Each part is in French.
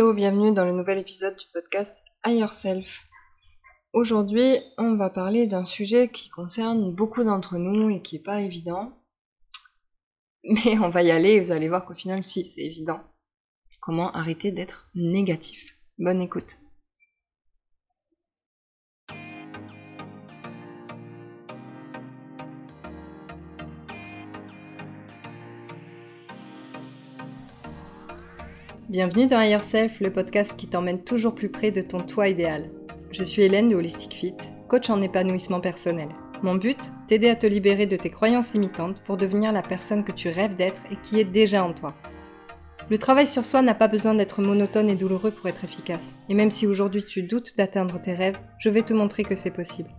Hello, bienvenue dans le nouvel épisode du podcast Higher Self. Aujourd'hui, on va parler d'un sujet qui concerne beaucoup d'entre nous et qui n'est pas évident. Mais on va y aller et vous allez voir qu'au final, si, c'est évident. Comment arrêter d'être négatif? Bonne écoute. Bienvenue dans Higher Self, le podcast qui t'emmène toujours plus près de ton toi idéal. Je suis Hélène de Holistic Fit, coach en épanouissement personnel. Mon but, t'aider à te libérer de tes croyances limitantes pour devenir la personne que tu rêves d'être et qui est déjà en toi. Le travail sur soi n'a pas besoin d'être monotone et douloureux pour être efficace. Et même si aujourd'hui tu doutes d'atteindre tes rêves, je vais te montrer que c'est possible.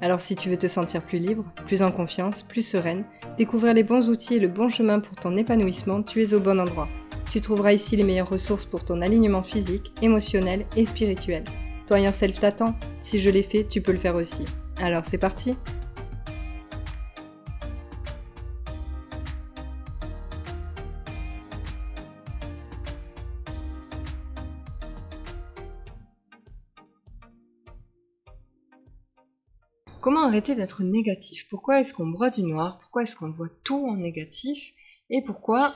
Alors si tu veux te sentir plus libre, plus en confiance, plus sereine, découvrir les bons outils et le bon chemin pour ton épanouissement, tu es au bon endroit. Tu trouveras ici les meilleures ressources pour ton alignement physique, émotionnel et spirituel. Toi et self t'attend. Si je l'ai fait, tu peux le faire aussi. Alors c'est parti Comment arrêter d'être négatif? Pourquoi est-ce qu'on broie du noir? Pourquoi est-ce qu'on voit tout en négatif? Et pourquoi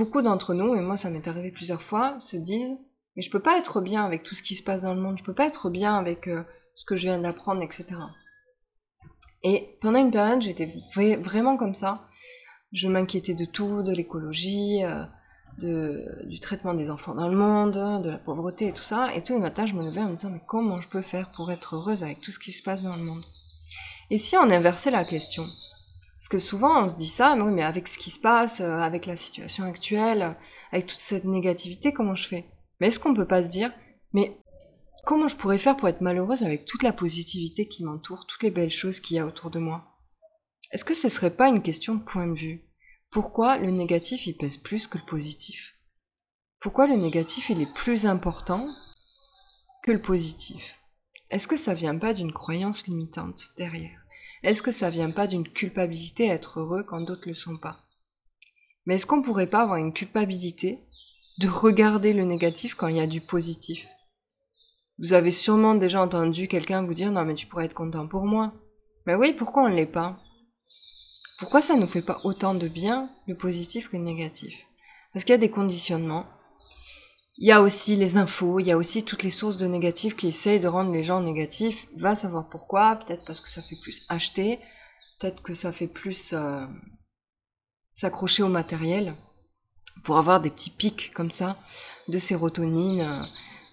beaucoup d'entre nous, et moi ça m'est arrivé plusieurs fois, se disent mais je peux pas être bien avec tout ce qui se passe dans le monde, je peux pas être bien avec euh, ce que je viens d'apprendre, etc. Et pendant une période, j'étais vraiment comme ça. Je m'inquiétais de tout, de l'écologie, euh, du traitement des enfants dans le monde, de la pauvreté et tout ça. Et tous les matins, je me levais en me disant mais comment je peux faire pour être heureuse avec tout ce qui se passe dans le monde? Et si on inversait la question? Parce que souvent on se dit ça, mais oui, mais avec ce qui se passe, euh, avec la situation actuelle, avec toute cette négativité, comment je fais? Mais est-ce qu'on peut pas se dire, mais comment je pourrais faire pour être malheureuse avec toute la positivité qui m'entoure, toutes les belles choses qu'il y a autour de moi? Est-ce que ce serait pas une question de point de vue? Pourquoi le négatif il pèse plus que le positif? Pourquoi le négatif il est plus important que le positif? Est-ce que ça vient pas d'une croyance limitante derrière? Est-ce que ça vient pas d'une culpabilité à être heureux quand d'autres le sont pas? Mais est-ce qu'on pourrait pas avoir une culpabilité de regarder le négatif quand il y a du positif? Vous avez sûrement déjà entendu quelqu'un vous dire non mais tu pourrais être content pour moi. Mais oui, pourquoi on ne l'est pas? Pourquoi ça nous fait pas autant de bien le positif que le négatif? Parce qu'il y a des conditionnements il y a aussi les infos, il y a aussi toutes les sources de négatifs qui essayent de rendre les gens négatifs. Va savoir pourquoi, peut-être parce que ça fait plus acheter, peut-être que ça fait plus euh, s'accrocher au matériel pour avoir des petits pics comme ça de sérotonine, euh,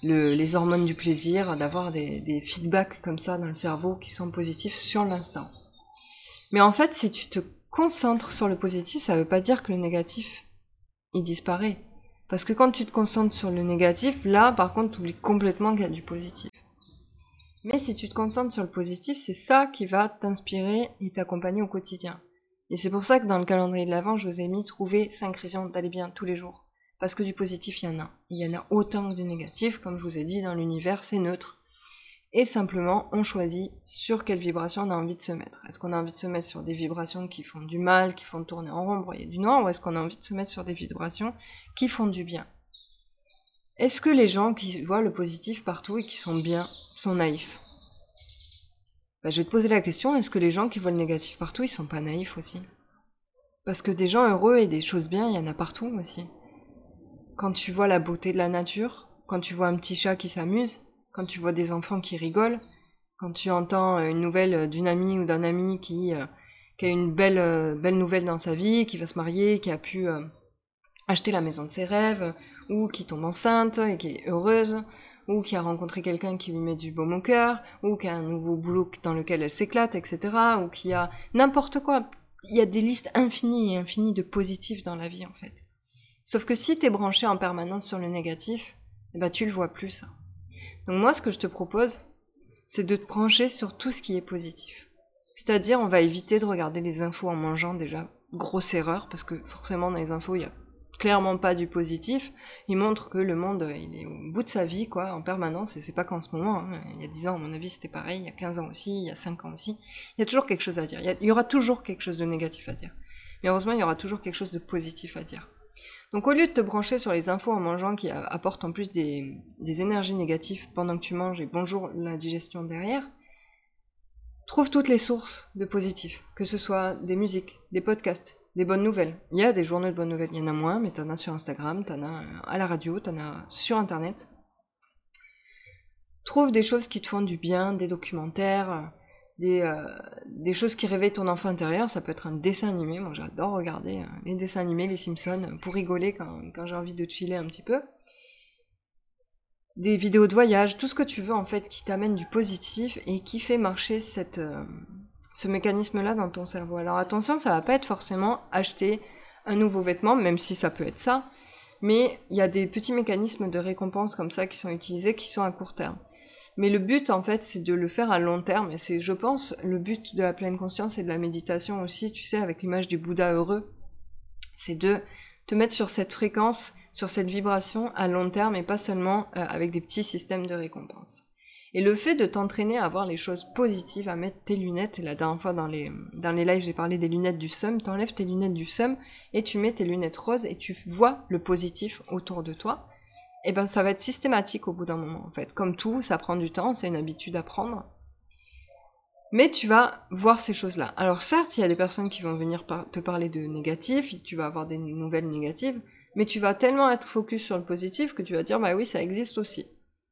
le, les hormones du plaisir, d'avoir des, des feedbacks comme ça dans le cerveau qui sont positifs sur l'instant. Mais en fait, si tu te concentres sur le positif, ça veut pas dire que le négatif, il disparaît. Parce que quand tu te concentres sur le négatif, là, par contre, tu oublies complètement qu'il y a du positif. Mais si tu te concentres sur le positif, c'est ça qui va t'inspirer et t'accompagner au quotidien. Et c'est pour ça que dans le calendrier de l'Avent, je vous ai mis trouver 5 raisons d'aller bien tous les jours. Parce que du positif, il y en a. Il y en a autant que du négatif, comme je vous ai dit, dans l'univers, c'est neutre et simplement on choisit sur quelle vibration on a envie de se mettre. Est-ce qu'on a envie de se mettre sur des vibrations qui font du mal, qui font tourner en rond, broyer du noir, ou est-ce qu'on a envie de se mettre sur des vibrations qui font du bien? Est-ce que les gens qui voient le positif partout et qui sont bien sont naïfs? Bah, Je vais te poser la question, est-ce que les gens qui voient le négatif partout, ils sont pas naïfs aussi? Parce que des gens heureux et des choses bien, il y en a partout aussi. Quand tu vois la beauté de la nature, quand tu vois un petit chat qui s'amuse, quand tu vois des enfants qui rigolent, quand tu entends euh, une nouvelle d'une amie ou d'un ami qui, euh, a une belle, euh, belle nouvelle dans sa vie, qui va se marier, qui a pu acheter la maison de ses rêves, ou qui tombe enceinte et qui est heureuse, ou qui a rencontré quelqu'un qui lui met du baume au cœur, ou qui a un nouveau boulot dans lequel elle s'éclate, etc., ou qui a n'importe quoi. Il y a des listes infinies et infinies de positifs dans la vie, en fait. Sauf que si t'es branché en permanence sur le négatif, ben tu le vois plus, ça. Donc moi, ce que je te propose, c'est de te brancher sur tout ce qui est positif. C'est-à-dire, on va éviter de regarder les infos en mangeant déjà. Grosse erreur, parce que forcément, dans les infos, il y a clairement pas du positif. Il montre que le monde, il est au bout de sa vie, quoi, en permanence, et c'est pas qu'en ce moment. Hein. Il y a 10 ans, à mon avis, c'était pareil. Il y a 15 ans aussi, il y a 5 ans aussi. Il y a toujours quelque chose à dire. Il y aura toujours quelque chose de négatif à dire. Mais heureusement, il y aura toujours quelque chose de positif à dire. Donc au lieu de te brancher sur les infos en mangeant qui apportent en plus des, énergies négatives pendant que tu manges et bonjour la digestion derrière, trouve toutes les sources de positifs, que ce soit des musiques, des podcasts, des bonnes nouvelles. Il y a des journaux de bonnes nouvelles, il y en a moins, mais t'en as sur Instagram, t'en as à la radio, t'en as sur Internet. Trouve des choses qui te font du bien, des documentaires, des, euh, des choses qui réveillent ton enfant intérieur. Ça peut être un dessin animé, moi j'adore regarder euh, les dessins animés, les Simpsons, pour rigoler quand, j'ai envie de chiller un petit peu. Des vidéos de voyage, tout ce que tu veux en fait qui t'amène du positif et qui fait marcher euh, ce mécanisme-là dans ton cerveau. Alors attention, ça va pas être forcément acheter un nouveau vêtement, même si ça peut être ça, mais il y a des petits mécanismes de récompense comme ça qui sont utilisés qui sont à court terme. Mais le but, en fait, c'est de le faire à long terme. Et c'est, je pense, le but de la pleine conscience et de la méditation aussi, tu sais, avec l'image du Bouddha heureux. C'est de te mettre sur cette fréquence, sur cette vibration à long terme et pas seulement euh, avec des petits systèmes de récompense. Et le fait de t'entraîner à voir les choses positives, à mettre tes lunettes, et la dernière fois dans les, dans les lives j'ai parlé des lunettes du SUM, t'enlèves tes lunettes du SUM et tu mets tes lunettes roses et tu vois le positif autour de toi, et eh ben ça va être systématique au bout d'un moment en fait. Comme tout, ça prend du temps, c'est une habitude à prendre. Mais tu vas voir ces choses-là. Alors certes, il y a des personnes qui vont venir te parler de négatif, tu vas avoir des nouvelles négatives, mais tu vas tellement être focus sur le positif que tu vas dire bah oui, ça existe aussi.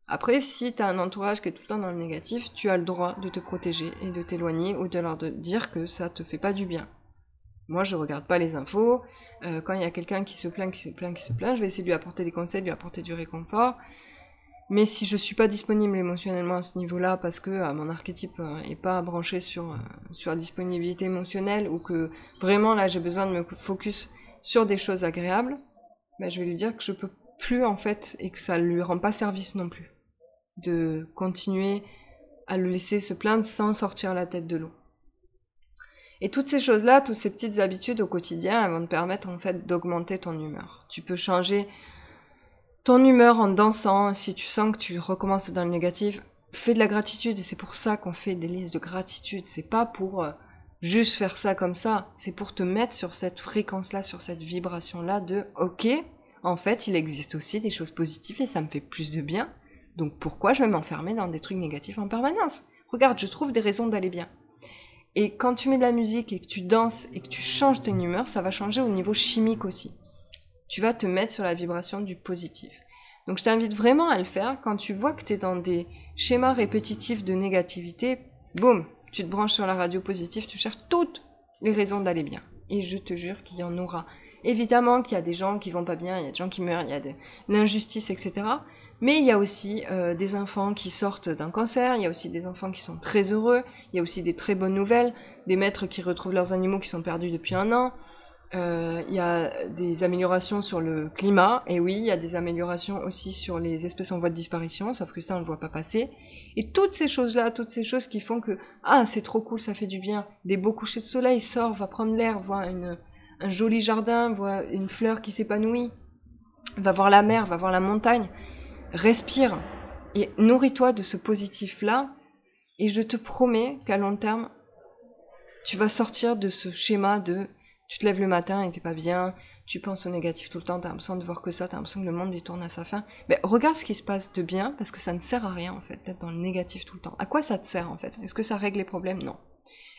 Après, si tu as un entourage qui est tout le temps dans le négatif, tu as le droit de te protéger et de t'éloigner ou de leur dire que ça te fait pas du bien. Moi, je regarde pas les infos. Euh, quand il y a quelqu'un qui se plaint, qui se plaint, qui se plaint, je vais essayer de lui apporter des conseils, de lui apporter du réconfort. Mais si je suis pas disponible émotionnellement à ce niveau-là parce que euh, mon archétype euh, est pas branché sur, la disponibilité émotionnelle ou que vraiment là j'ai besoin de me focus sur des choses agréables, ben, je vais lui dire que je peux plus en fait et que ça lui rend pas service non plus. De continuer à le laisser se plaindre sans sortir la tête de l'eau. Et toutes ces choses-là, toutes ces petites habitudes au quotidien, elles vont te permettre en fait d'augmenter ton humeur. Tu peux changer ton humeur en dansant. Si tu sens que tu recommences dans le négatif, fais de la gratitude. Et c'est pour ça qu'on fait des listes de gratitude. C'est pas pour euh, juste faire ça comme ça. C'est pour te mettre sur cette fréquence-là, sur cette vibration-là de OK, en fait, il existe aussi des choses positives et ça me fait plus de bien. Donc pourquoi je vais m'enfermer dans des trucs négatifs en permanence? Regarde, je trouve des raisons d'aller bien. Et quand tu mets de la musique et que tu danses et que tu changes ton humeur, ça va changer au niveau chimique aussi. Tu vas te mettre sur la vibration du positif. Donc je t'invite vraiment à le faire quand tu vois que tu es dans des schémas répétitifs de négativité, boum, tu te branches sur la radio positive, tu cherches toutes les raisons d'aller bien. Et je te jure qu'il y en aura. Évidemment qu'il y a des gens qui vont pas bien, il y a des gens qui meurent, il y a de l'injustice, etc. Mais il y a aussi euh, des enfants qui sortent d'un cancer, il y a aussi des enfants qui sont très heureux, il y a aussi des très bonnes nouvelles, des maîtres qui retrouvent leurs animaux qui sont perdus depuis un an, euh, il y a des améliorations sur le climat, et oui, il y a des améliorations aussi sur les espèces en voie de disparition, sauf que ça on ne le voit pas passer. Et toutes ces choses-là, toutes ces choses qui font que, ah c'est trop cool, ça fait du bien, des beaux couchers de soleil, sort, va prendre l'air, voit un joli jardin, voit une fleur qui s'épanouit, va voir la mer, va voir la montagne, respire et nourris-toi de ce positif-là. Et je te promets qu'à long terme, tu vas sortir de ce schéma de tu te lèves le matin et t'es pas bien, tu penses au négatif tout le temps, t'as l'impression de voir que ça, t'as l'impression que le monde tourne à sa fin. Mais regarde ce qui se passe de bien, parce que ça ne sert à rien en fait d'être dans le négatif tout le temps. À quoi ça te sert en fait? Est-ce que ça règle les problèmes? Non.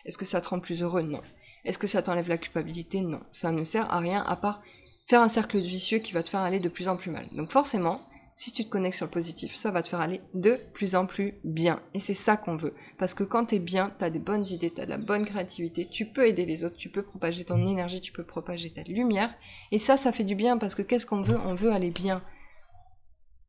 Est-ce que ça te rend plus heureux? Non. Est-ce que ça t'enlève la culpabilité? Non. Ça ne sert à rien à part faire un cercle vicieux qui va te faire aller de plus en plus mal. Donc forcément, si tu te connectes sur le positif, ça va te faire aller de plus en plus bien. Et c'est ça qu'on veut. Parce que quand t'es bien, t'as des bonnes idées, t'as de la bonne créativité, tu peux aider les autres, tu peux propager ton énergie, tu peux propager ta lumière. Et ça, ça fait du bien parce que qu'est-ce qu'on veut? On veut aller bien.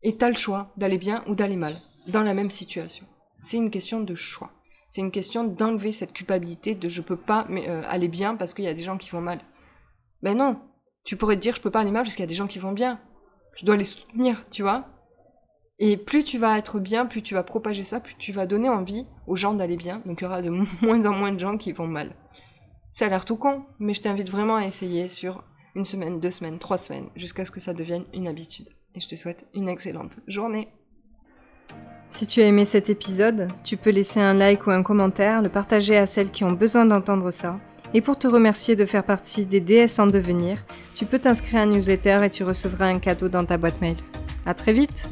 Et t'as le choix d'aller bien ou d'aller mal, dans la même situation. C'est une question de choix. C'est une question d'enlever cette culpabilité de je peux pas euh, aller bien parce qu'il y a des gens qui vont mal. Ben non, tu pourrais te dire je peux pas aller mal parce qu'il y a des gens qui vont bien je dois les soutenir, tu vois. Et plus tu vas être bien, plus tu vas propager ça, plus tu vas donner envie aux gens d'aller bien. Donc il y aura de moins en moins de gens qui vont mal. Ça a l'air tout con, mais je t'invite vraiment à essayer sur une semaine, deux semaines, trois semaines, jusqu'à ce que ça devienne une habitude. Et je te souhaite une excellente journée. Si tu as aimé cet épisode, tu peux laisser un like ou un commentaire, le partager à celles qui ont besoin d'entendre ça Et pour te remercier de faire partie des DS en devenir, tu peux t'inscrire à un newsletter et tu recevras un cadeau dans ta boîte mail. À très vite